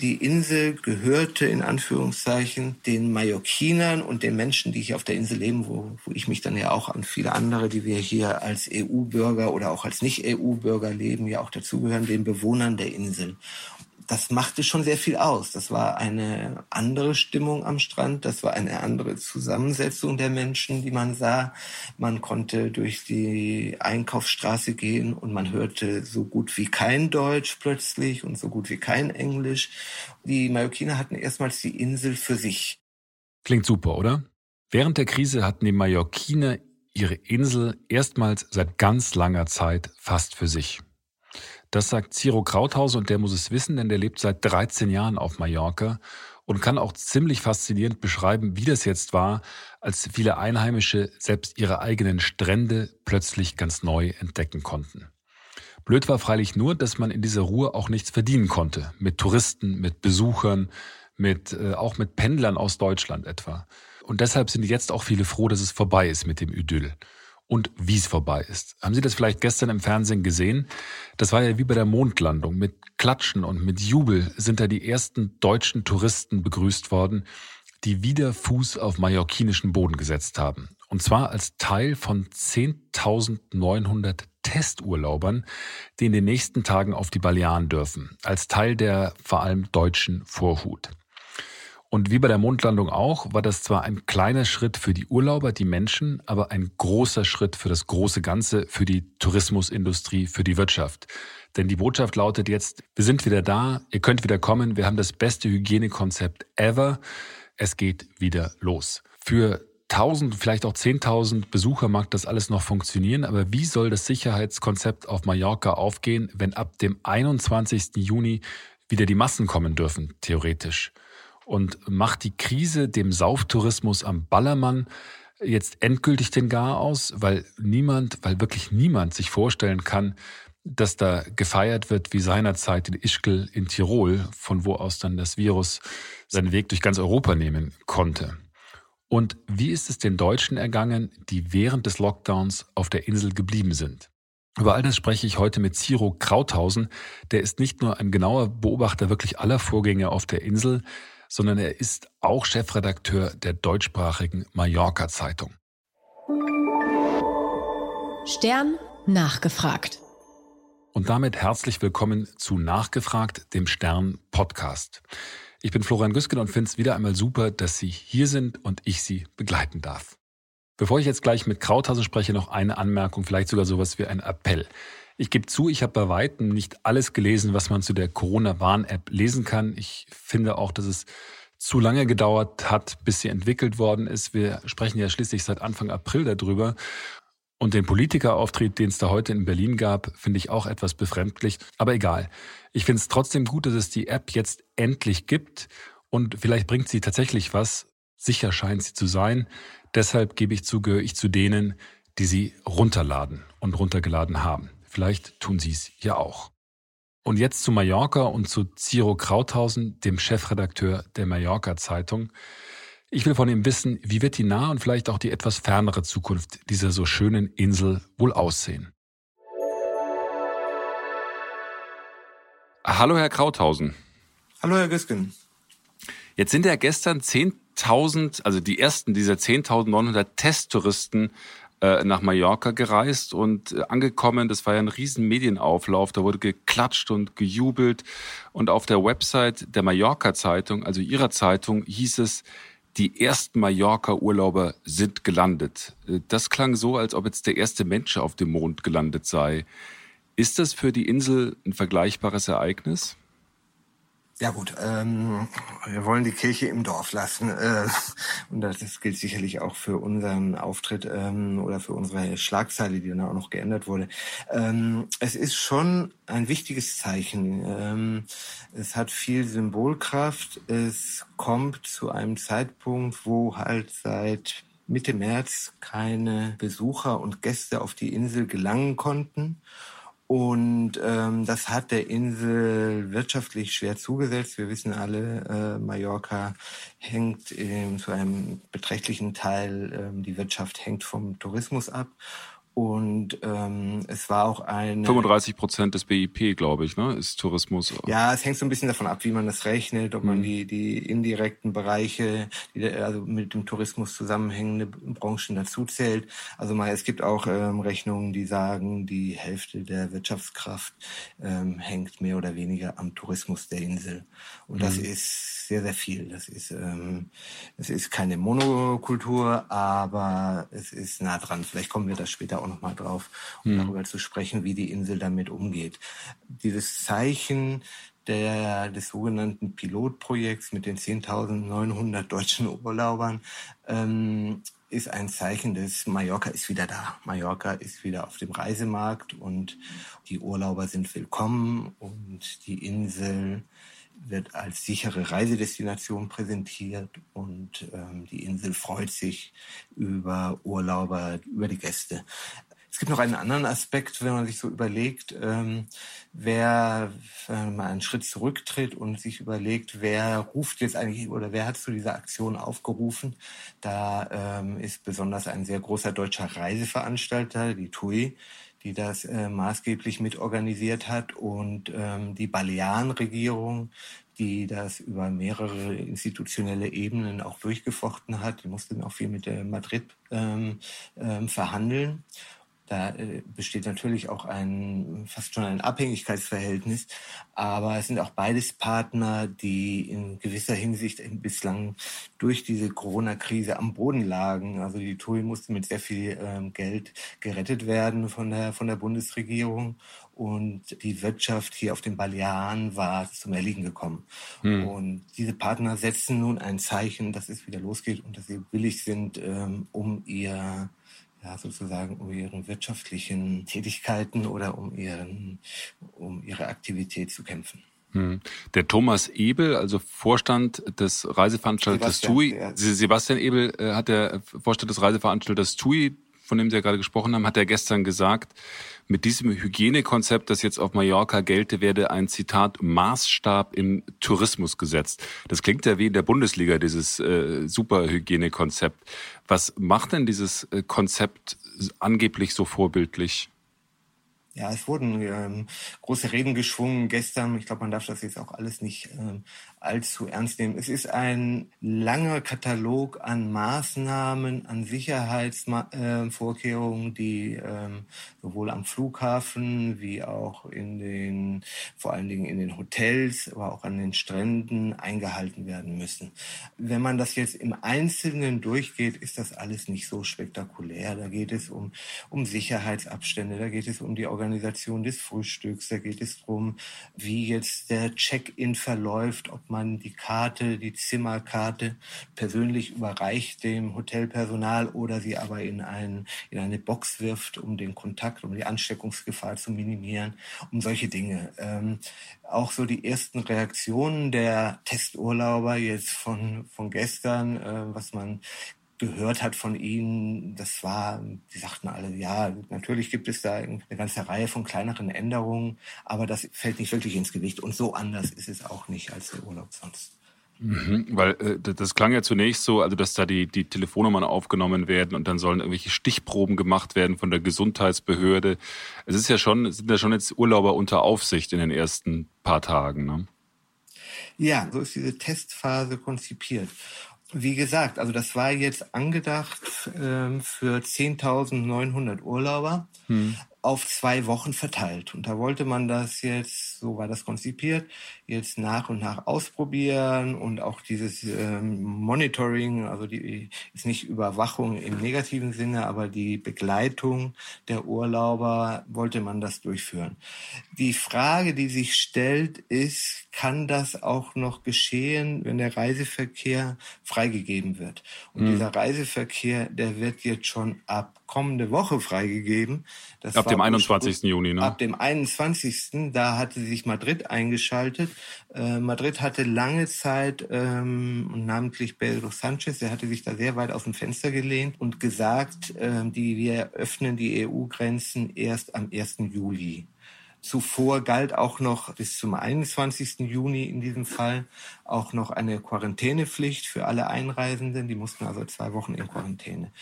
Die Insel gehörte in Anführungszeichen den Mallorquinern und den Menschen, die hier auf der Insel leben, wo, wo ich mich dann ja auch an viele andere, die wir hier als EU-Bürger oder auch als Nicht-EU-Bürger leben, ja auch dazugehören, den Bewohnern der Insel das machte schon sehr viel aus. Das war eine andere Stimmung am Strand, das war eine andere Zusammensetzung der Menschen, die man sah. Man konnte durch die Einkaufsstraße gehen und man hörte so gut wie kein Deutsch plötzlich und so gut wie kein Englisch. Die Mallorquiner hatten erstmals die Insel für sich. Klingt super, oder? Während der Krise hatten die Mallorquiner ihre Insel erstmals seit ganz langer Zeit fast für sich. Das sagt Ciro Krauthaus und der muss es wissen, denn der lebt seit 13 Jahren auf Mallorca und kann auch ziemlich faszinierend beschreiben, wie das jetzt war, als viele Einheimische selbst ihre eigenen Strände plötzlich ganz neu entdecken konnten. Blöd war freilich nur, dass man in dieser Ruhe auch nichts verdienen konnte. Mit Touristen, mit Besuchern, mit, äh, auch mit Pendlern aus Deutschland etwa. Und deshalb sind jetzt auch viele froh, dass es vorbei ist mit dem Idyll und wie es vorbei ist. Haben Sie das vielleicht gestern im Fernsehen gesehen? Das war ja wie bei der Mondlandung. Mit Klatschen und mit Jubel sind da die ersten deutschen Touristen begrüßt worden, die wieder Fuß auf mallorquinischen Boden gesetzt haben. Und zwar als Teil von 10.900 Testurlaubern, die in den nächsten Tagen auf die Balearen dürfen. Als Teil der vor allem deutschen Vorhut. Und wie bei der Mondlandung auch, war das zwar ein kleiner Schritt für die Urlauber, die Menschen, aber ein großer Schritt für das große Ganze, für die Tourismusindustrie, für die Wirtschaft. Denn die Botschaft lautet jetzt, wir sind wieder da, ihr könnt wieder kommen, wir haben das beste Hygienekonzept ever, es geht wieder los. Für 1000, vielleicht auch 10.000 Besucher mag das alles noch funktionieren, aber wie soll das Sicherheitskonzept auf Mallorca aufgehen, wenn ab dem 21. Juni wieder die Massen kommen dürfen, theoretisch? Und macht die Krise dem Sauftourismus am Ballermann jetzt endgültig den Gar aus, weil niemand, weil wirklich niemand sich vorstellen kann, dass da gefeiert wird wie seinerzeit in Ischgl in Tirol, von wo aus dann das Virus seinen Weg durch ganz Europa nehmen konnte. Und wie ist es den Deutschen ergangen, die während des Lockdowns auf der Insel geblieben sind? Über all das spreche ich heute mit Ciro Krauthausen. Der ist nicht nur ein genauer Beobachter wirklich aller Vorgänge auf der Insel, sondern er ist auch Chefredakteur der deutschsprachigen Mallorca Zeitung. Stern nachgefragt. Und damit herzlich willkommen zu Nachgefragt, dem Stern Podcast. Ich bin Florian Güsken und finde es wieder einmal super, dass Sie hier sind und ich Sie begleiten darf. Bevor ich jetzt gleich mit Krauthase spreche, noch eine Anmerkung, vielleicht sogar sowas wie ein Appell. Ich gebe zu, ich habe bei weitem nicht alles gelesen, was man zu der Corona-Warn-App lesen kann. Ich finde auch, dass es zu lange gedauert hat, bis sie entwickelt worden ist. Wir sprechen ja schließlich seit Anfang April darüber. Und den Politikerauftritt, den es da heute in Berlin gab, finde ich auch etwas befremdlich. Aber egal. Ich finde es trotzdem gut, dass es die App jetzt endlich gibt. Und vielleicht bringt sie tatsächlich was. Sicher scheint sie zu sein. Deshalb gebe ich zu, gehöre ich zu denen, die sie runterladen und runtergeladen haben. Vielleicht tun Sie es ja auch. Und jetzt zu Mallorca und zu Ciro Krauthausen, dem Chefredakteur der Mallorca Zeitung. Ich will von ihm wissen, wie wird die nahe und vielleicht auch die etwas fernere Zukunft dieser so schönen Insel wohl aussehen. Hallo, Herr Krauthausen. Hallo, Herr Güsken. Jetzt sind ja gestern 10.000, also die ersten dieser 10.900 Testtouristen nach Mallorca gereist und äh, angekommen. Das war ja ein riesen Medienauflauf. Da wurde geklatscht und gejubelt. Und auf der Website der Mallorca-Zeitung, also ihrer Zeitung, hieß es, die ersten Mallorca-Urlauber sind gelandet. Äh, das klang so, als ob jetzt der erste Mensch auf dem Mond gelandet sei. Ist das für die Insel ein vergleichbares Ereignis? Ja gut, ähm, wir wollen die Kirche im Dorf lassen äh, und das, das gilt sicherlich auch für unseren Auftritt ähm, oder für unsere Schlagzeile, die dann auch noch geändert wurde. Ähm, es ist schon ein wichtiges Zeichen. Ähm, es hat viel Symbolkraft. Es kommt zu einem Zeitpunkt, wo halt seit Mitte März keine Besucher und Gäste auf die Insel gelangen konnten. Und ähm, das hat der Insel wirtschaftlich schwer zugesetzt. Wir wissen alle, äh, Mallorca hängt ähm, zu einem beträchtlichen Teil, ähm, die Wirtschaft hängt vom Tourismus ab. Und ähm, es war auch ein 35 Prozent des BIP, glaube ich, ne, ist Tourismus. Ja, es hängt so ein bisschen davon ab, wie man das rechnet, ob mhm. man die die indirekten Bereiche, die also mit dem Tourismus zusammenhängende Branchen dazu zählt. Also mal, es gibt auch ähm, Rechnungen, die sagen, die Hälfte der Wirtschaftskraft ähm, hängt mehr oder weniger am Tourismus der Insel. Und mhm. das ist sehr sehr viel. Das ist ähm, es ist keine Monokultur, aber es ist nah dran. Vielleicht kommen wir da später auch nochmal drauf, um mhm. darüber zu sprechen, wie die Insel damit umgeht. Dieses Zeichen der, des sogenannten Pilotprojekts mit den 10.900 deutschen Urlaubern ähm, ist ein Zeichen des Mallorca ist wieder da. Mallorca ist wieder auf dem Reisemarkt und die Urlauber sind willkommen und die Insel wird als sichere Reisedestination präsentiert und ähm, die Insel freut sich über Urlauber, über die Gäste. Es gibt noch einen anderen Aspekt, wenn man sich so überlegt, ähm, wer wenn man einen Schritt zurücktritt und sich überlegt, wer ruft jetzt eigentlich oder wer hat zu dieser Aktion aufgerufen. Da ähm, ist besonders ein sehr großer deutscher Reiseveranstalter, die TUI, die das äh, maßgeblich mitorganisiert hat und ähm, die Balearenregierung, die das über mehrere institutionelle Ebenen auch durchgefochten hat. Die mussten auch viel mit der Madrid ähm, ähm, verhandeln. Da äh, besteht natürlich auch ein fast schon ein Abhängigkeitsverhältnis, aber es sind auch beides Partner, die in gewisser Hinsicht bislang durch diese Corona-Krise am Boden lagen. Also die TUI musste mit sehr viel ähm, Geld gerettet werden von der von der Bundesregierung und die Wirtschaft hier auf den Balearen war zum Erliegen gekommen. Hm. Und diese Partner setzen nun ein Zeichen, dass es wieder losgeht und dass sie willig sind, ähm, um ihr ja, sozusagen um ihren wirtschaftlichen Tätigkeiten oder um ihren, um ihre Aktivität zu kämpfen. Hm. Der Thomas Ebel, also Vorstand des Reiseveranstalters TUI, ja. Sebastian Ebel äh, hat der Vorstand des Reiseveranstalters TUI, von dem Sie ja gerade gesprochen haben, hat er gestern gesagt, mit diesem Hygienekonzept, das jetzt auf Mallorca gelte, werde ein Zitat Maßstab im Tourismus gesetzt. Das klingt ja wie in der Bundesliga, dieses äh, Superhygienekonzept. Was macht denn dieses äh, Konzept angeblich so vorbildlich? Ja, es wurden ähm, große Reden geschwungen gestern. Ich glaube, man darf das jetzt auch alles nicht ähm, allzu ernst nehmen. Es ist ein langer Katalog an Maßnahmen, an Sicherheitsvorkehrungen, die ähm, sowohl am Flughafen wie auch in den, vor allen Dingen in den Hotels, aber auch an den Stränden eingehalten werden müssen. Wenn man das jetzt im Einzelnen durchgeht, ist das alles nicht so spektakulär. Da geht es um, um Sicherheitsabstände, da geht es um die Organisation des Frühstücks, da geht es darum, wie jetzt der Check-in verläuft, ob man die Karte, die Zimmerkarte persönlich überreicht dem Hotelpersonal oder sie aber in, ein, in eine Box wirft, um den Kontakt, um die Ansteckungsgefahr zu minimieren, um solche Dinge. Ähm, auch so die ersten Reaktionen der Testurlauber jetzt von, von gestern, äh, was man gehört hat von ihnen, das war, die sagten alle, ja, natürlich gibt es da eine ganze Reihe von kleineren Änderungen, aber das fällt nicht wirklich ins Gewicht. Und so anders ist es auch nicht als der Urlaub sonst. Mhm, weil äh, das klang ja zunächst so, also dass da die, die Telefonnummern aufgenommen werden und dann sollen irgendwelche Stichproben gemacht werden von der Gesundheitsbehörde. Es ist ja schon, sind ja schon jetzt Urlauber unter Aufsicht in den ersten paar Tagen. Ne? Ja, so ist diese Testphase konzipiert. Wie gesagt, also das war jetzt angedacht ähm, für 10.900 Urlauber. Hm auf zwei Wochen verteilt. Und da wollte man das jetzt, so war das konzipiert, jetzt nach und nach ausprobieren und auch dieses ähm, Monitoring, also die ist nicht Überwachung im negativen Sinne, aber die Begleitung der Urlauber wollte man das durchführen. Die Frage, die sich stellt, ist, kann das auch noch geschehen, wenn der Reiseverkehr freigegeben wird? Und mhm. dieser Reiseverkehr, der wird jetzt schon ab kommende Woche freigegeben. Das ab dem 21. Juni, ne? Ab dem 21. Da hatte sich Madrid eingeschaltet. Äh, Madrid hatte lange Zeit, ähm, namentlich Pedro Sanchez, der hatte sich da sehr weit aus dem Fenster gelehnt und gesagt, äh, die, wir öffnen die EU-Grenzen erst am 1. Juli. Zuvor galt auch noch bis zum 21. Juni in diesem Fall auch noch eine Quarantänepflicht für alle Einreisenden. Die mussten also zwei Wochen in Quarantäne.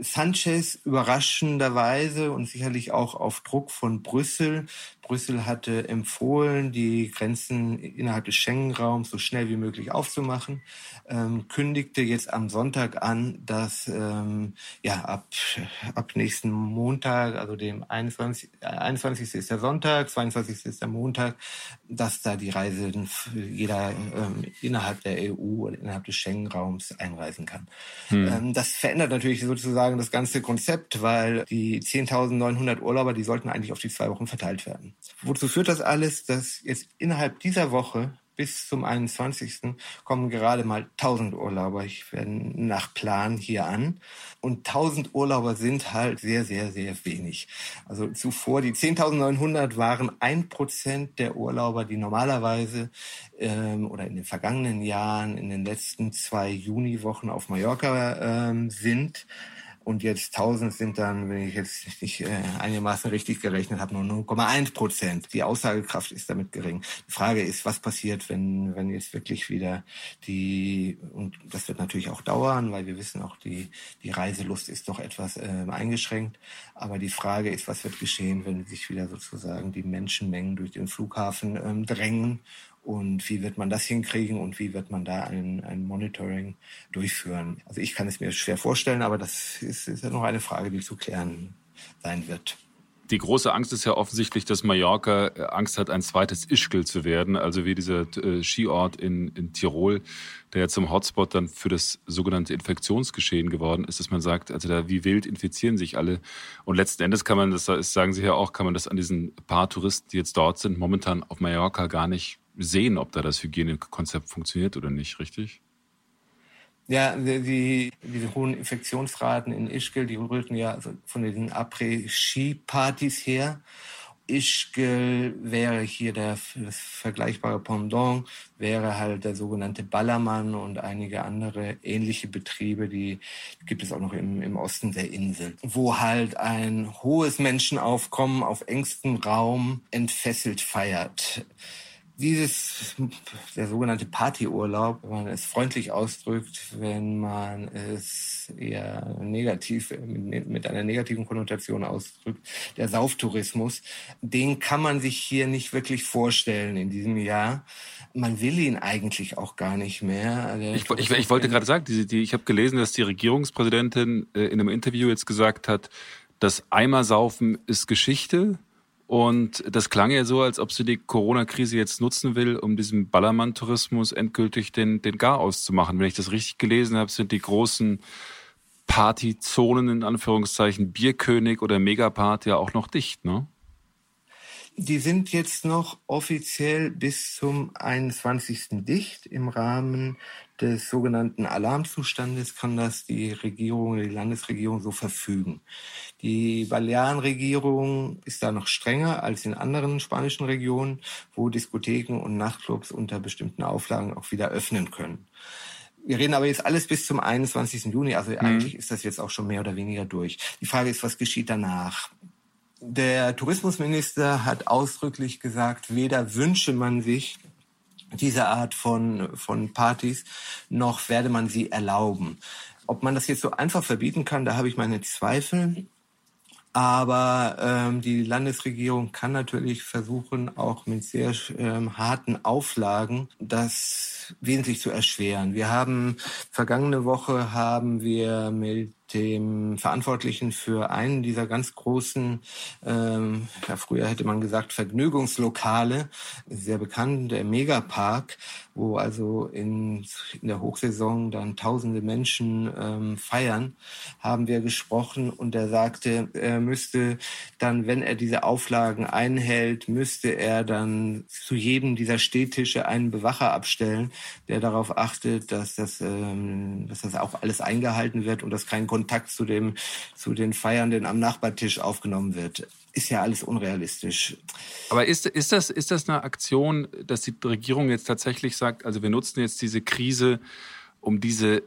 Sanchez überraschenderweise und sicherlich auch auf Druck von Brüssel. Brüssel hatte empfohlen, die Grenzen innerhalb des Schengen-Raums so schnell wie möglich aufzumachen, ähm, kündigte jetzt am Sonntag an, dass ähm, ja ab, ab nächsten Montag, also dem 21. 21. ist der Sonntag, 22. ist der Montag, dass da die Reisen jeder ähm, innerhalb der EU oder innerhalb des Schengen-Raums einreisen kann. Hm. Ähm, das verändert natürlich sozusagen das ganze Konzept, weil die 10.900 Urlauber, die sollten eigentlich auf die zwei Wochen verteilt werden. Wozu führt das alles, dass jetzt innerhalb dieser Woche bis zum 21. kommen gerade mal 1000 Urlauber. Ich werde nach Plan hier an. Und 1000 Urlauber sind halt sehr, sehr, sehr wenig. Also zuvor, die 10.900 waren ein Prozent der Urlauber, die normalerweise ähm, oder in den vergangenen Jahren, in den letzten zwei Juniwochen auf Mallorca ähm, sind. Und jetzt 1000 sind dann, wenn ich jetzt nicht äh, einigermaßen richtig gerechnet habe, nur 0,1 Prozent. Die Aussagekraft ist damit gering. Die Frage ist, was passiert, wenn, wenn jetzt wirklich wieder die, und das wird natürlich auch dauern, weil wir wissen auch, die, die Reiselust ist doch etwas äh, eingeschränkt. Aber die Frage ist, was wird geschehen, wenn sich wieder sozusagen die Menschenmengen durch den Flughafen ähm, drängen und wie wird man das hinkriegen und wie wird man da ein, ein Monitoring durchführen. Also ich kann es mir schwer vorstellen, aber das ist, ist ja noch eine Frage, die zu klären sein wird. Die große Angst ist ja offensichtlich, dass Mallorca äh, Angst hat, ein zweites Ischgl zu werden, also wie dieser äh, Skiort in, in Tirol, der ja zum Hotspot dann für das sogenannte Infektionsgeschehen geworden ist, dass man sagt, also da wie wild infizieren sich alle. Und letzten Endes kann man, das sagen Sie ja auch, kann man das an diesen paar Touristen, die jetzt dort sind, momentan auf Mallorca gar nicht sehen, ob da das Hygienekonzept funktioniert oder nicht, richtig? Ja, die, diese hohen Infektionsraten in Ischgl, die rührten ja von den Après-Ski-Partys her. Ischgl wäre hier der, das vergleichbare Pendant, wäre halt der sogenannte Ballermann und einige andere ähnliche Betriebe, die gibt es auch noch im, im Osten der Insel, wo halt ein hohes Menschenaufkommen auf engstem Raum entfesselt feiert dieses, der sogenannte Partyurlaub, wenn man es freundlich ausdrückt, wenn man es eher negativ, mit einer negativen Konnotation ausdrückt, der Sauftourismus, den kann man sich hier nicht wirklich vorstellen in diesem Jahr. Man will ihn eigentlich auch gar nicht mehr. Ich, ich, ich, wollte gerade sagen, die, die, ich habe gelesen, dass die Regierungspräsidentin äh, in einem Interview jetzt gesagt hat, das Eimersaufen ist Geschichte und das klang ja so, als ob sie die Corona-Krise jetzt nutzen will, um diesem Ballermann-Tourismus endgültig den, den Garaus zu machen. Wenn ich das richtig gelesen habe, sind die großen Partyzonen in Anführungszeichen Bierkönig oder Megaparty ja auch noch dicht, ne? Die sind jetzt noch offiziell bis zum 21. dicht. Im Rahmen des sogenannten Alarmzustandes kann das die Regierung die Landesregierung so verfügen. Die Balearenregierung ist da noch strenger als in anderen spanischen Regionen, wo Diskotheken und Nachtclubs unter bestimmten Auflagen auch wieder öffnen können. Wir reden aber jetzt alles bis zum 21. Juni, also mhm. eigentlich ist das jetzt auch schon mehr oder weniger durch. Die Frage ist, was geschieht danach? Der Tourismusminister hat ausdrücklich gesagt, weder wünsche man sich diese Art von, von Partys, noch werde man sie erlauben. Ob man das jetzt so einfach verbieten kann, da habe ich meine Zweifel. Aber ähm, die Landesregierung kann natürlich versuchen, auch mit sehr ähm, harten Auflagen das wesentlich zu erschweren. Wir haben vergangene Woche haben wir mit dem Verantwortlichen für einen dieser ganz großen, ähm, ja, früher hätte man gesagt, Vergnügungslokale, sehr bekannt, der Megapark, wo also in, in der Hochsaison dann tausende Menschen ähm, feiern, haben wir gesprochen und er sagte, er müsste dann, wenn er diese Auflagen einhält, müsste er dann zu jedem dieser Stehtische einen Bewacher abstellen, der darauf achtet, dass das, ähm, dass das auch alles eingehalten wird und dass kein Kontakt zu dem, zu den Feiernden am Nachbartisch aufgenommen wird. Ist ja alles unrealistisch. Aber ist, ist, das, ist das eine Aktion, dass die Regierung jetzt tatsächlich sagt, also wir nutzen jetzt diese Krise, um diese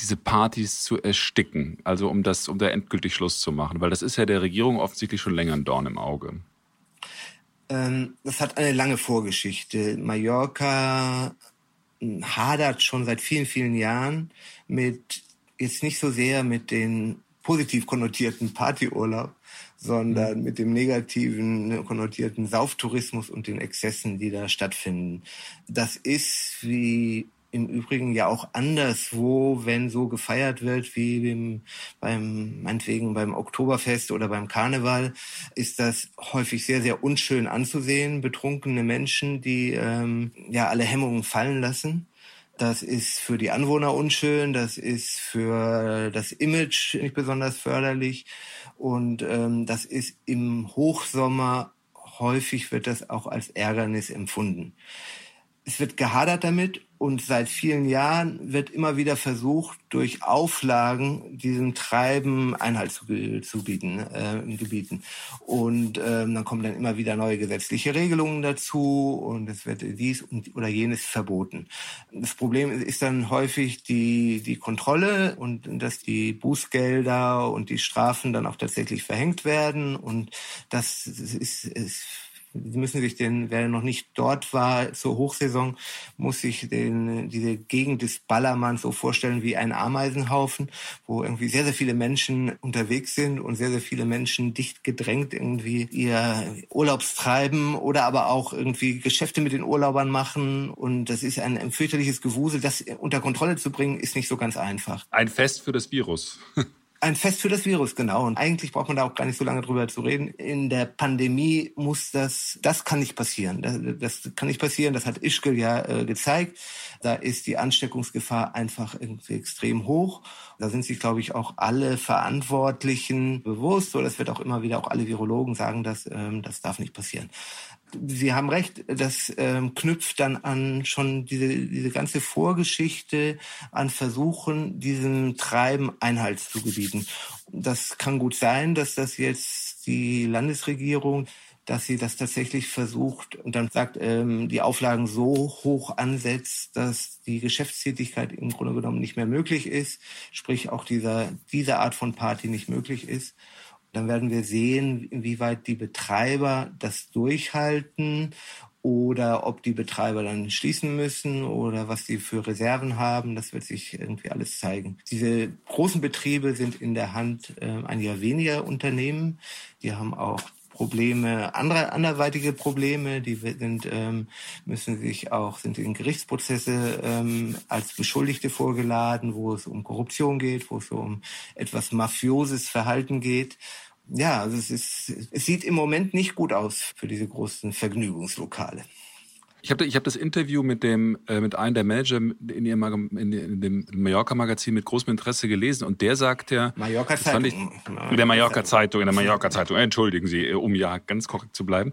diese Partys zu ersticken, also um das, um da endgültig Schluss zu machen, weil das ist ja der Regierung offensichtlich schon länger ein Dorn im Auge. Ähm, das hat eine lange Vorgeschichte. Mallorca hm, hadert schon seit vielen, vielen Jahren mit, jetzt nicht so sehr mit den positiv konnotierten Partyurlaub, sondern mit dem negativen konnotierten Sauftourismus und den Exzessen, die da stattfinden. Das ist, wie im Übrigen ja auch anderswo, wenn so gefeiert wird wie beim, beim meinetwegen beim Oktoberfest oder beim Karneval, ist das häufig sehr, sehr unschön anzusehen. Betrunkene Menschen, die ähm, ja alle Hemmungen fallen lassen. Das ist für die Anwohner unschön, das ist für das Image nicht besonders förderlich und ähm, das ist im Hochsommer häufig wird das auch als Ärgernis empfunden. Es wird gehadert damit und seit vielen Jahren wird immer wieder versucht, durch Auflagen diesem Treiben Einhalt zu, zu bieten äh, Gebieten. Und ähm, dann kommen dann immer wieder neue gesetzliche Regelungen dazu und es wird dies oder jenes verboten. Das Problem ist dann häufig die, die Kontrolle und dass die Bußgelder und die Strafen dann auch tatsächlich verhängt werden. Und das ist, ist Sie müssen sich den, wer noch nicht dort war zur Hochsaison, muss sich den, diese Gegend des Ballermanns so vorstellen wie ein Ameisenhaufen, wo irgendwie sehr, sehr viele Menschen unterwegs sind und sehr, sehr viele Menschen dicht gedrängt irgendwie ihr Urlaubstreiben oder aber auch irgendwie Geschäfte mit den Urlaubern machen. Und das ist ein, ein fürchterliches Gewusel. Das unter Kontrolle zu bringen, ist nicht so ganz einfach. Ein Fest für das Virus. Ein Fest für das Virus, genau. Und eigentlich braucht man da auch gar nicht so lange drüber zu reden. In der Pandemie muss das, das kann nicht passieren. Das, das kann nicht passieren. Das hat Ischgl ja äh, gezeigt. Da ist die Ansteckungsgefahr einfach irgendwie extrem hoch. Da sind sich, glaube ich, auch alle Verantwortlichen bewusst. Oder es wird auch immer wieder auch alle Virologen sagen, dass ähm, das darf nicht passieren. Sie haben recht, das ähm, knüpft dann an schon diese, diese ganze Vorgeschichte an Versuchen, diesem Treiben Einhalt zu gebieten. Das kann gut sein, dass das jetzt die Landesregierung dass sie das tatsächlich versucht und dann sagt, ähm, die Auflagen so hoch ansetzt, dass die Geschäftstätigkeit im Grunde genommen nicht mehr möglich ist, sprich auch dieser, diese Art von Party nicht möglich ist. Dann werden wir sehen, inwieweit die Betreiber das durchhalten oder ob die Betreiber dann schließen müssen oder was sie für Reserven haben. Das wird sich irgendwie alles zeigen. Diese großen Betriebe sind in der Hand äh, einiger weniger Unternehmen. Die haben auch Probleme, andere anderweitige Probleme, die sind, ähm, müssen sich auch, sind in Gerichtsprozesse ähm, als Beschuldigte vorgeladen, wo es um Korruption geht, wo es um etwas mafioses Verhalten geht. Ja, also es ist, es sieht im Moment nicht gut aus für diese großen Vergnügungslokale. Ich habe ich hab das Interview mit dem äh, mit einem der Manager in, ihrem, in, in dem Mallorca-Magazin mit großem Interesse gelesen und der sagt ja, Mallorca Zeitung, in der Mallorca Zeitung, in der Mallorca Zeitung, entschuldigen Sie, um ja ganz korrekt zu bleiben.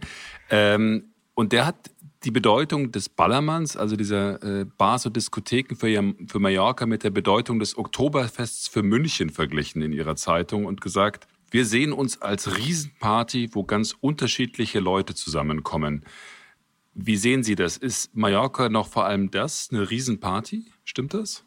Ähm, und der hat die Bedeutung des Ballermanns, also dieser äh, Bars und Diskotheken für, für Mallorca mit der Bedeutung des Oktoberfests für München verglichen in ihrer Zeitung und gesagt, wir sehen uns als Riesenparty, wo ganz unterschiedliche Leute zusammenkommen. Wie sehen Sie das? Ist Mallorca noch vor allem das, eine Riesenparty? Stimmt das?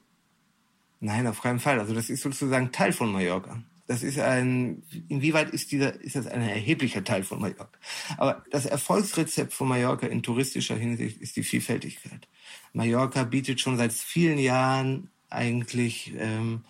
Nein, auf keinen Fall. Also das ist sozusagen Teil von Mallorca. Das ist ein, inwieweit ist dieser, ist das ein erheblicher Teil von Mallorca? Aber das Erfolgsrezept von Mallorca in touristischer Hinsicht ist die Vielfältigkeit. Mallorca bietet schon seit vielen Jahren eigentlich ähm,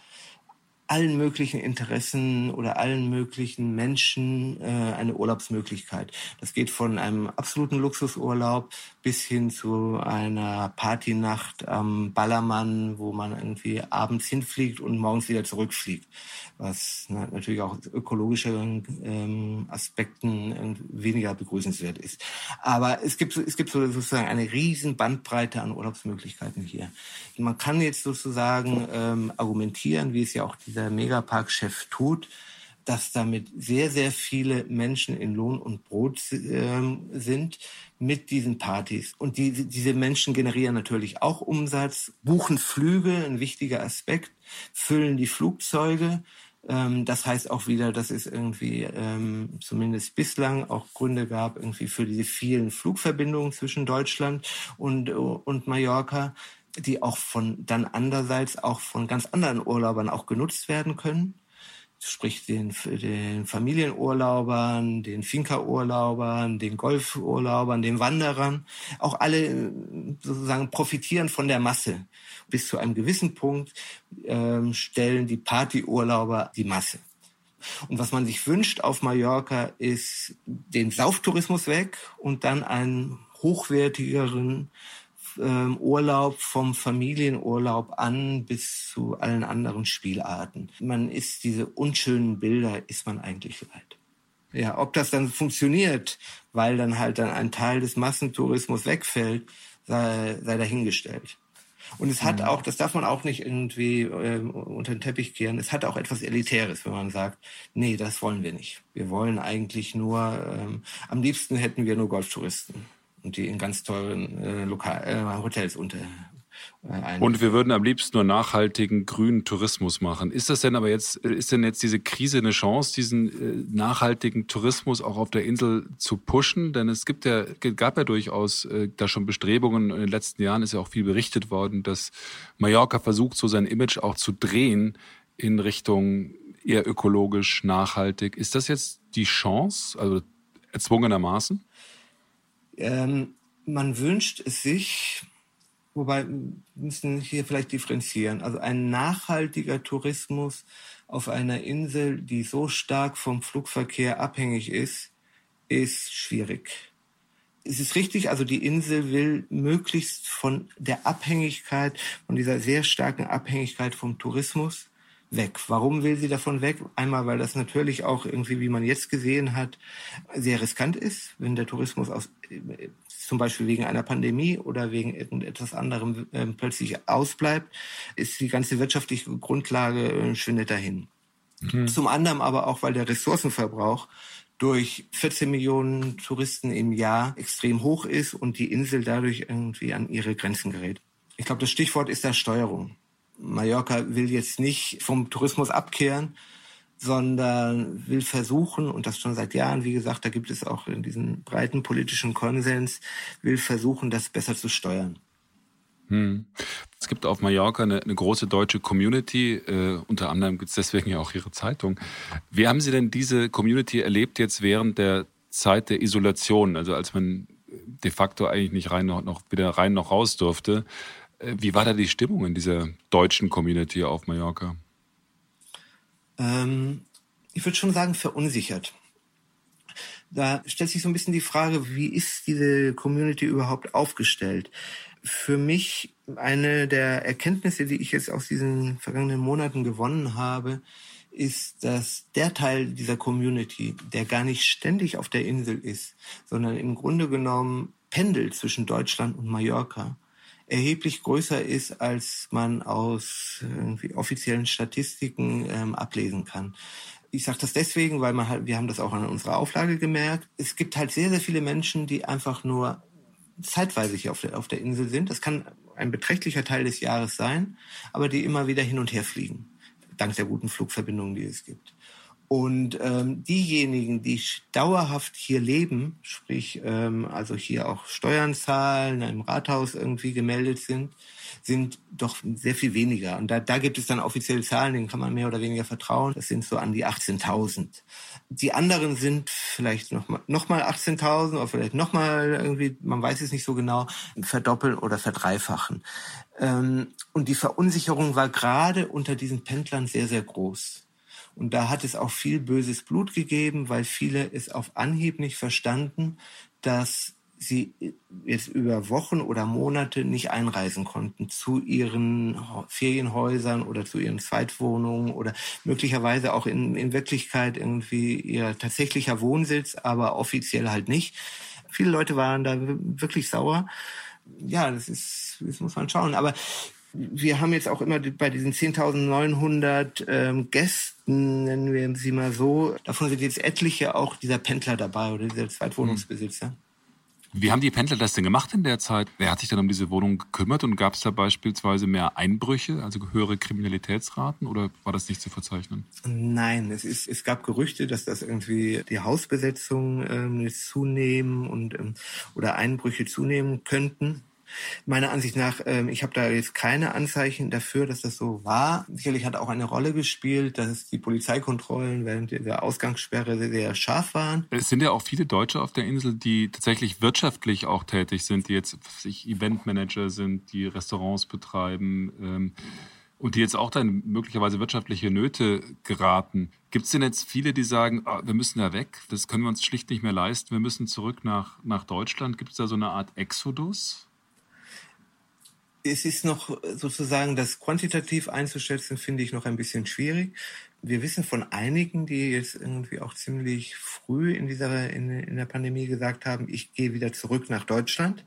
allen möglichen Interessen oder allen möglichen Menschen äh, eine Urlaubsmöglichkeit. Das geht von einem absoluten Luxusurlaub bis hin zu einer Partynacht am Ballermann, wo man irgendwie abends hinfliegt und morgens wieder zurückfliegt, was na, natürlich auch ökologische ähm, Aspekten weniger begrüßenswert ist. Aber es gibt, es gibt sozusagen eine riesen Bandbreite an Urlaubsmöglichkeiten hier. Man kann jetzt sozusagen ähm, argumentieren, wie es ja auch dieser Megapark-Chef tut, dass damit sehr, sehr viele Menschen in Lohn und Brot äh, sind mit diesen Partys. Und die, diese Menschen generieren natürlich auch Umsatz, buchen Flüge, ein wichtiger Aspekt, füllen die Flugzeuge. Ähm, das heißt auch wieder, dass es irgendwie ähm, zumindest bislang auch Gründe gab irgendwie für diese vielen Flugverbindungen zwischen Deutschland und, und Mallorca, die auch von dann andererseits auch von ganz anderen Urlaubern auch genutzt werden können sprich den, den Familienurlaubern, den Finca-Urlaubern, den Golfurlaubern, den Wanderern, auch alle sozusagen profitieren von der Masse. Bis zu einem gewissen Punkt ähm, stellen die Partyurlauber die Masse. Und was man sich wünscht auf Mallorca ist den Sauftourismus weg und dann einen hochwertigeren ähm, Urlaub vom Familienurlaub an bis zu allen anderen Spielarten. Man ist diese unschönen Bilder, ist man eigentlich leid. Ja, ob das dann funktioniert, weil dann halt dann ein Teil des Massentourismus wegfällt, sei, sei dahingestellt. Und es hat mhm. auch, das darf man auch nicht irgendwie äh, unter den Teppich kehren, es hat auch etwas Elitäres, wenn man sagt, nee, das wollen wir nicht. Wir wollen eigentlich nur, ähm, am liebsten hätten wir nur Golftouristen und die in ganz teuren äh, Lokal äh, Hotels unter. Äh, und wir würden am liebsten nur nachhaltigen grünen Tourismus machen. Ist das denn aber jetzt, ist denn jetzt diese Krise eine Chance, diesen äh, nachhaltigen Tourismus auch auf der Insel zu pushen? Denn es gibt ja, gab ja durchaus äh, da schon Bestrebungen. In den letzten Jahren ist ja auch viel berichtet worden, dass Mallorca versucht, so sein Image auch zu drehen in Richtung eher ökologisch, nachhaltig. Ist das jetzt die Chance, also erzwungenermaßen? Ähm, man wünscht es sich, wobei wir müssen hier vielleicht differenzieren. Also ein nachhaltiger Tourismus auf einer Insel, die so stark vom Flugverkehr abhängig ist, ist schwierig. Es ist richtig, also die Insel will möglichst von der Abhängigkeit, von dieser sehr starken Abhängigkeit vom Tourismus weg. Warum will sie davon weg? Einmal, weil das natürlich auch irgendwie, wie man jetzt gesehen hat, sehr riskant ist, wenn der Tourismus aus, zum Beispiel wegen einer Pandemie oder wegen irgendetwas anderem äh, plötzlich ausbleibt, ist die ganze wirtschaftliche Grundlage äh, schwindet dahin. Mhm. Zum anderen aber auch, weil der Ressourcenverbrauch durch 14 Millionen Touristen im Jahr extrem hoch ist und die Insel dadurch irgendwie an ihre Grenzen gerät. Ich glaube, das Stichwort ist da Steuerung. Mallorca will jetzt nicht vom Tourismus abkehren, sondern will versuchen, und das schon seit Jahren, wie gesagt, da gibt es auch diesen breiten politischen Konsens, will versuchen, das besser zu steuern. Hm. Es gibt auf Mallorca eine, eine große deutsche Community, äh, unter anderem gibt es deswegen ja auch Ihre Zeitung. Wie haben Sie denn diese Community erlebt jetzt während der Zeit der Isolation, also als man de facto eigentlich nicht rein noch, noch wieder rein noch raus durfte? Äh, wie war da die Stimmung in dieser deutschen Community auf Mallorca? Ähm, ich würde schon sagen, verunsichert. Da stellt sich so ein bisschen die Frage, wie ist diese Community überhaupt aufgestellt? Für mich eine der Erkenntnisse, die ich jetzt aus diesen vergangenen Monaten gewonnen habe, ist, dass der Teil dieser Community, der gar nicht ständig auf der Insel ist, sondern im Grunde genommen pendelt zwischen Deutschland und Mallorca, erheblich größer ist, als man aus offiziellen Statistiken ähm, ablesen kann. Ich sage das deswegen, weil man halt, wir haben das auch an unserer Auflage gemerkt. Es gibt halt sehr, sehr viele Menschen, die einfach nur zeitweise hier auf der, auf der Insel sind. Das kann ein beträchtlicher Teil des Jahres sein, aber die immer wieder hin und her fliegen, dank der guten Flugverbindungen, die es gibt. Und ähm, diejenigen, die dauerhaft hier leben, sprich ähm, also hier auch Steuern zahlen, im Rathaus irgendwie gemeldet sind, sind doch sehr viel weniger. Und da, da gibt es dann offizielle Zahlen, denen kann man mehr oder weniger vertrauen. Das sind so an die 18.000. Die anderen sind vielleicht noch mal, noch mal 18.000 oder vielleicht noch mal irgendwie, man weiß es nicht so genau, verdoppeln oder verdreifachen. Ähm, und die Verunsicherung war gerade unter diesen Pendlern sehr, sehr groß. Und da hat es auch viel böses Blut gegeben, weil viele es auf Anhieb nicht verstanden, dass sie jetzt über Wochen oder Monate nicht einreisen konnten zu ihren Ferienhäusern oder zu ihren Zweitwohnungen oder möglicherweise auch in, in Wirklichkeit irgendwie ihr tatsächlicher Wohnsitz, aber offiziell halt nicht. Viele Leute waren da wirklich sauer. Ja, das ist, das muss man schauen. Aber wir haben jetzt auch immer bei diesen 10.900 ähm, Gästen, nennen wir sie mal so, davon sind jetzt etliche auch dieser Pendler dabei oder dieser Zweitwohnungsbesitzer. Wie haben die Pendler das denn gemacht in der Zeit? Wer hat sich dann um diese Wohnung gekümmert und gab es da beispielsweise mehr Einbrüche, also höhere Kriminalitätsraten oder war das nicht zu verzeichnen? Nein, es, ist, es gab Gerüchte, dass das irgendwie die Hausbesetzung ähm, zunehmen und ähm, oder Einbrüche zunehmen könnten. Meiner Ansicht nach, ähm, ich habe da jetzt keine Anzeichen dafür, dass das so war. Sicherlich hat auch eine Rolle gespielt, dass die Polizeikontrollen während der Ausgangssperre sehr scharf waren. Es sind ja auch viele Deutsche auf der Insel, die tatsächlich wirtschaftlich auch tätig sind, die jetzt sich Eventmanager sind, die Restaurants betreiben. Ähm, und die jetzt auch dann möglicherweise wirtschaftliche Nöte geraten. Gibt es denn jetzt viele, die sagen, oh, wir müssen da weg, das können wir uns schlicht nicht mehr leisten, wir müssen zurück nach, nach Deutschland? Gibt es da so eine Art Exodus? Es ist noch sozusagen das quantitativ einzuschätzen, finde ich noch ein bisschen schwierig. Wir wissen von einigen, die jetzt irgendwie auch ziemlich früh in dieser in, in der Pandemie gesagt haben, ich gehe wieder zurück nach Deutschland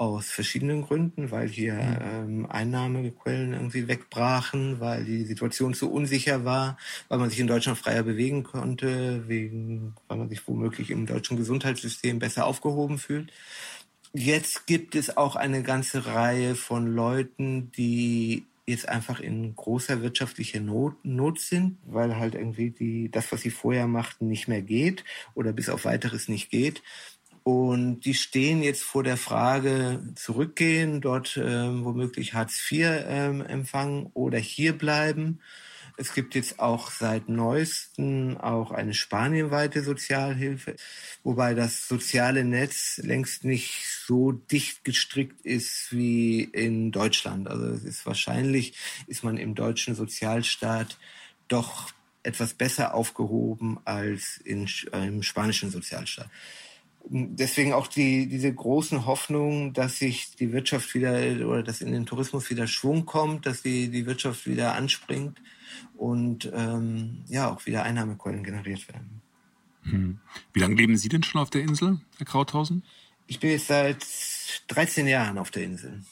aus verschiedenen Gründen, weil hier mhm. ähm, Einnahmequellen irgendwie wegbrachen, weil die Situation zu unsicher war, weil man sich in Deutschland freier bewegen konnte, wegen, weil man sich womöglich im deutschen Gesundheitssystem besser aufgehoben fühlt. Jetzt gibt es auch eine ganze Reihe von Leuten, die jetzt einfach in großer wirtschaftlicher Not, Not sind, weil halt irgendwie die, das, was sie vorher machten, nicht mehr geht oder bis auf weiteres nicht geht. Und die stehen jetzt vor der Frage, zurückgehen, dort ähm, womöglich Hartz IV ähm, empfangen oder hier bleiben. Es gibt jetzt auch seit neuestem auch eine spanienweite Sozialhilfe, wobei das soziale Netz längst nicht so dicht gestrickt ist wie in Deutschland. Also es ist wahrscheinlich, ist man im deutschen Sozialstaat doch etwas besser aufgehoben als in, äh, im spanischen Sozialstaat. Deswegen auch die, diese großen Hoffnungen, dass sich die Wirtschaft wieder oder dass in den Tourismus wieder Schwung kommt, dass die, die Wirtschaft wieder anspringt und ähm, ja auch wieder Einnahmequellen generiert werden. Hm. Wie lange leben Sie denn schon auf der Insel, Herr Krauthausen? Ich bin jetzt seit 13 Jahren auf der Insel.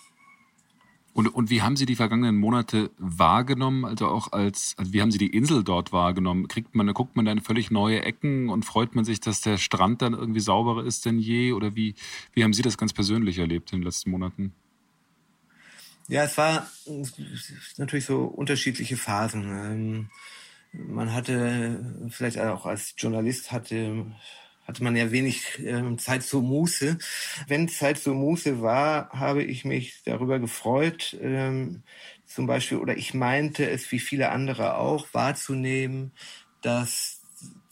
Und, und wie haben Sie die vergangenen Monate wahrgenommen? Also auch als, also wie haben Sie die Insel dort wahrgenommen? Kriegt man, guckt man dann völlig neue Ecken und freut man sich, dass der Strand dann irgendwie sauberer ist denn je? Oder wie, wie haben Sie das ganz persönlich erlebt in den letzten Monaten? Ja, es war natürlich so unterschiedliche Phasen. Ähm, man hatte, vielleicht auch als Journalist hatte, hatte man ja wenig ähm, Zeit zur Muße. Wenn Zeit zur Muße war, habe ich mich darüber gefreut, ähm, zum Beispiel, oder ich meinte es wie viele andere auch, wahrzunehmen, dass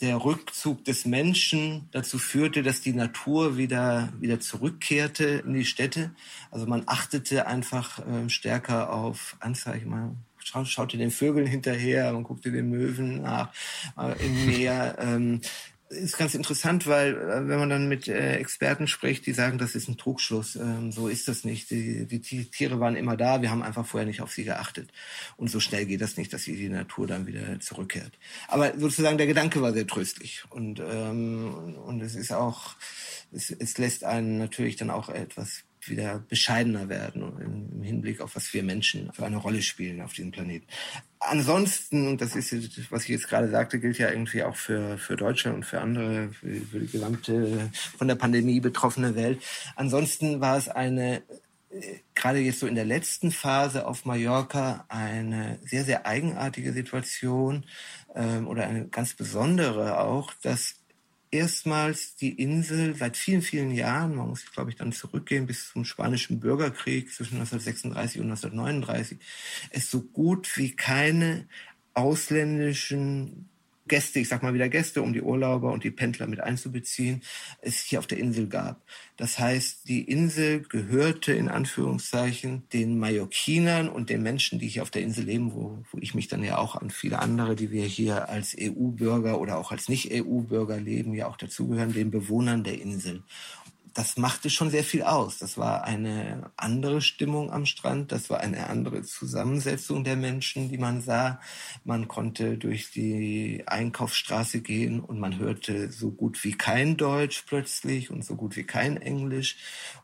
der Rückzug des Menschen dazu führte, dass die Natur wieder, wieder zurückkehrte in die Städte. Also man achtete einfach äh, stärker auf Anzeichen. Man schaute den Vögeln hinterher, man guckte den Möwen nach äh, im Meer. Ähm, ist ganz interessant, weil äh, wenn man dann mit äh, Experten spricht, die sagen, das ist ein Trugschluss. Ähm, so ist das nicht. Die, die, die, Tiere waren immer da, wir haben einfach vorher nicht auf sie geachtet. Und so schnell geht das nicht, dass die Natur dann wieder zurückkehrt. Aber sozusagen der Gedanke war sehr tröstlich. Und, ähm, und es ist auch, es, es lässt einen natürlich dann auch etwas wieder bescheidener werden im Hinblick auf was wir Menschen für eine Rolle spielen auf diesem Planeten. Ansonsten, und das ist, was ich jetzt gerade sagte, gilt ja irgendwie auch für, für Deutschland und für andere, für, für die gesamte von der Pandemie betroffene Welt. Ansonsten war es eine gerade jetzt so in der letzten Phase auf Mallorca eine sehr, sehr eigenartige Situation ähm, oder eine ganz besondere auch, dass erstmals die Insel seit vielen, vielen Jahren, man muss, glaube ich, dann zurückgehen bis zum Spanischen Bürgerkrieg zwischen 1936 und 1939, es so gut wie keine ausländischen Gäste, ich sag mal wieder Gäste, um die Urlauber und die Pendler mit einzubeziehen, es hier auf der Insel gab. Das heißt, die Insel gehörte in Anführungszeichen den Mallorquinern und den Menschen, die hier auf der Insel leben, wo, wo ich mich dann ja auch an viele andere, die wir hier als EU-Bürger oder auch als Nicht-EU-Bürger leben, ja auch dazugehören, den Bewohnern der Insel das machte schon sehr viel aus. Das war eine andere Stimmung am Strand, das war eine andere Zusammensetzung der Menschen, die man sah. Man konnte durch die Einkaufsstraße gehen und man hörte so gut wie kein Deutsch plötzlich und so gut wie kein Englisch.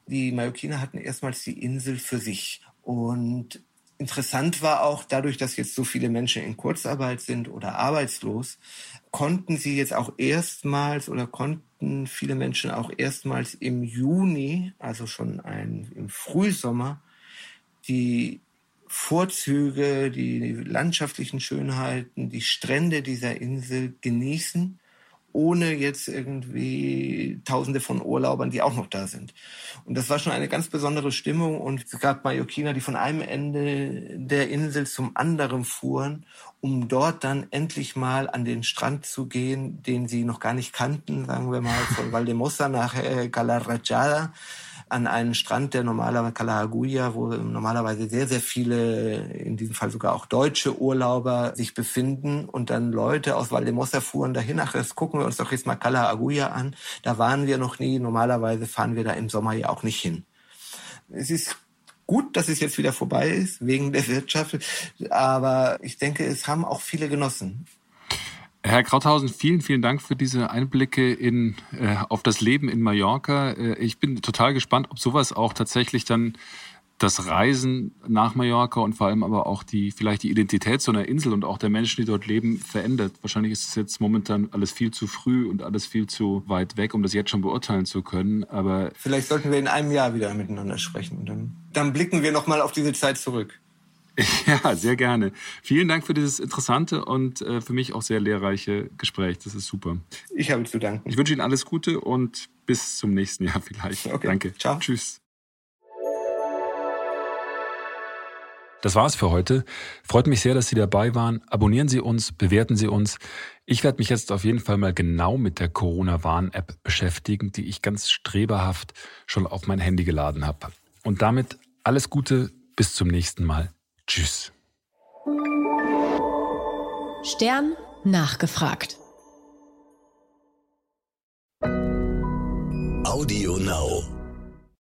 Die Mallorquiner hatten erstmals die Insel für sich und Interessant war auch dadurch, dass jetzt so viele Menschen in Kurzarbeit sind oder arbeitslos, konnten sie jetzt auch erstmals oder konnten viele Menschen auch erstmals im Juni, also schon ein, im Frühsommer, die Vorzüge, die landschaftlichen Schönheiten, die Strände dieser Insel genießen ohne jetzt irgendwie Tausende von Urlaubern, die auch noch da sind. Und das war schon eine ganz besondere Stimmung. Und es gab Mallorquiner, die von einem Ende der Insel zum anderen fuhren, um dort dann endlich mal an den Strand zu gehen, den sie noch gar nicht kannten, sagen wir mal, von Valdemossa nach äh, Galarrachada an einen Strand, der normalerweise Calahaguya, wo normalerweise sehr, sehr viele, in diesem Fall sogar auch deutsche Urlauber sich befinden und dann Leute aus Valdemossa fuhren dahin. Ach, jetzt gucken wir uns doch jetzt mal Calahaguya an. Da waren wir noch nie. Normalerweise fahren wir da im Sommer ja auch nicht hin. Es ist gut, dass es jetzt wieder vorbei ist, wegen der Wirtschaft. Aber ich denke, es haben auch viele genossen. Herr Krauthausen, vielen, vielen Dank für diese Einblicke in, äh, auf das Leben in Mallorca. Äh, ich bin total gespannt, ob sowas auch tatsächlich dann das Reisen nach Mallorca und vor allem aber auch die, vielleicht die Identität so einer Insel und auch der Menschen, die dort leben, verändert. Wahrscheinlich ist es jetzt momentan alles viel zu früh und alles viel zu weit weg, um das jetzt schon beurteilen zu können. Aber vielleicht sollten wir in einem Jahr wieder miteinander sprechen. Dann, dann blicken wir nochmal auf diese Zeit zurück. Ja, sehr gerne. Vielen Dank für dieses interessante und äh, für mich auch sehr lehrreiche Gespräch. Das ist super. Ich habe zu danken. Ich wünsche Ihnen alles Gute und bis zum nächsten Jahr vielleicht. Okay. Danke. Ciao. Tschüss. Das war's für heute. Freut mich sehr, dass Sie dabei waren. Abonnieren Sie uns, bewerten Sie uns. Ich werde mich jetzt auf jeden Fall mal genau mit der Corona-Warn-App beschäftigen, die ich ganz streberhaft schon auf mein Handy geladen habe. Und damit alles Gute, bis zum nächsten Mal. Tschüss. Stern nachgefragt. Audio Now.